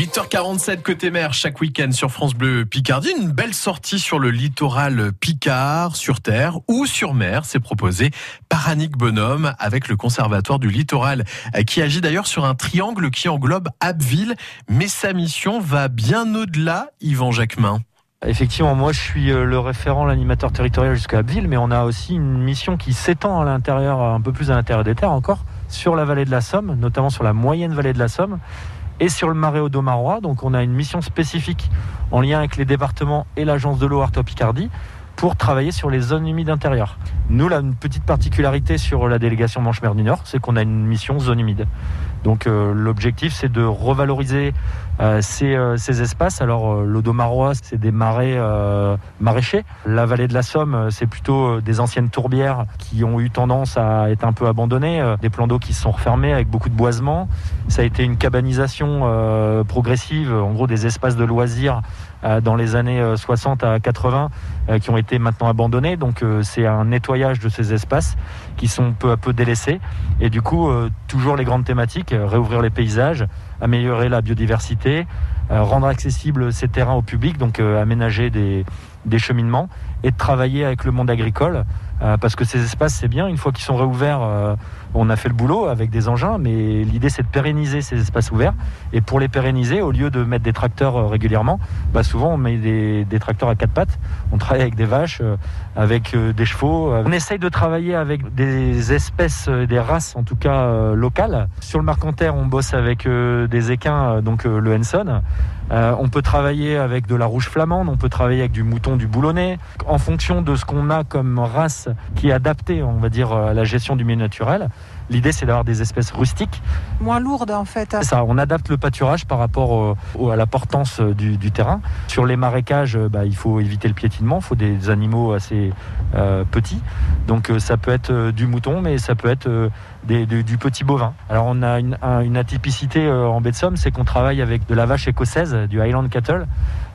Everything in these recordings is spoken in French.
8h47 côté mer chaque week-end sur France Bleu Picardie. Une belle sortie sur le littoral Picard, sur terre ou sur mer. C'est proposé par Annick Bonhomme avec le Conservatoire du littoral qui agit d'ailleurs sur un triangle qui englobe Abbeville. Mais sa mission va bien au-delà, Yvan Jacquemin. Effectivement, moi je suis euh, le référent, l'animateur territorial jusqu'à Abbeville, mais on a aussi une mission qui s'étend à l'intérieur, un peu plus à l'intérieur des terres encore, sur la vallée de la Somme, notamment sur la moyenne vallée de la Somme et sur le marais Audomarois. Donc on a une mission spécifique en lien avec les départements et l'agence de l'eau Arto Picardie pour travailler sur les zones humides intérieures. Nous, là, une petite particularité sur la délégation Manche-Mer du Nord, c'est qu'on a une mission zone humide. Donc euh, l'objectif, c'est de revaloriser euh, euh, ces, espaces. Alors l'Audomarois, c'est des marais maraîchers. La vallée de la Somme, c'est plutôt des anciennes tourbières qui ont eu tendance à être un peu abandonnées, des plans d'eau qui se sont refermés avec beaucoup de boisement. Ça a été une cabanisation progressive, en gros des espaces de loisirs dans les années 60 à 80 qui ont été maintenant abandonnés. Donc c'est un nettoyage de ces espaces qui sont peu à peu délaissés. Et du coup, toujours les grandes thématiques euh, réouvrir les paysages, améliorer la biodiversité, euh, rendre accessibles ces terrains au public, donc euh, aménager des, des cheminements et travailler avec le monde agricole euh, parce que ces espaces c'est bien une fois qu'ils sont réouverts euh, on a fait le boulot avec des engins mais l'idée c'est de pérenniser ces espaces ouverts. Et pour les pérenniser au lieu de mettre des tracteurs euh, régulièrement bah souvent on met des, tracteurs à quatre pattes. On travaille avec des vaches avec des chevaux on essaye de travailler avec des espèces des races en tout cas locales. Sur le Marcanterre on bosse avec des équins donc le Henson on peut travailler avec de la rouge flamande on peut travailler avec du mouton du boulonnais en fonction de ce qu'on a comme race qui est adaptée, on va dire, à la gestion du milieu naturel. L'idée, c'est d'avoir des espèces rustiques. Moins lourdes, en fait. ça, on adapte le pâturage par rapport à la portance du, terrain. Sur les marécages, bah, il faut éviter le piétinement, il faut des animaux assez euh, petits. Donc, euh, ça peut être euh, du mouton, mais ça peut être du petit bovin. Alors, on a une, atypicité en baie de Somme, c'est qu'on travaille avec de la vache écossaise, du Highland Cattle.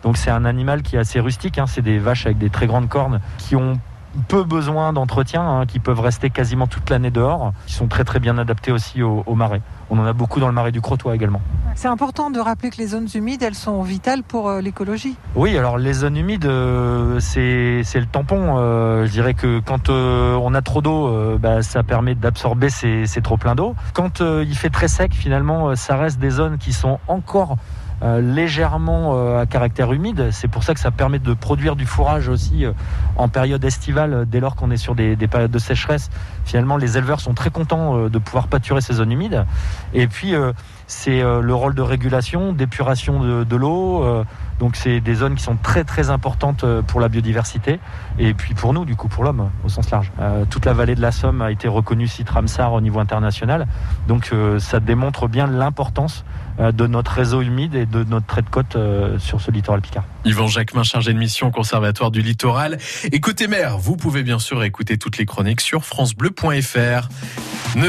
Donc, c'est un animal qui est assez rustique. Hein. C'est des vaches avec des très grandes cornes qui ont peu besoin d'entretien, hein, qui peuvent rester quasiment toute l'année dehors, qui sont très très bien adaptés aussi au, marais. On en a beaucoup dans le marais du Crotoy également. C'est important de rappeler que les zones humides, elles sont vitales pour euh, l'écologie. Oui, alors les zones humides, euh, c'est le tampon. Euh, je dirais que quand on a trop d'eau, bah, ça permet d'absorber ces, trop pleins d'eau. Quand il fait très sec, finalement, ça reste des zones qui sont encore légèrement à caractère humide. C'est pour ça que ça permet de produire du fourrage aussi en période estivale, dès lors qu'on est sur des, périodes de sécheresse. Finalement, les éleveurs sont très contents de pouvoir pâturer ces zones humides. Et puis, c'est le rôle de régulation, d'épuration de, l'eau. donc, c'est des zones qui sont très très importantes pour la biodiversité et puis pour nous, du coup, pour l'homme au sens large. toute la vallée de la Somme a été reconnue site Ramsar au niveau international. Donc, ça démontre bien l'importance de notre réseau humide et de notre trait de côte euh, sur ce littoral picard. Yvan Jacquemin, chargé de mission au Conservatoire du Littoral. Côté mer, vous pouvez bien sûr écouter toutes les chroniques sur francebleu.fr.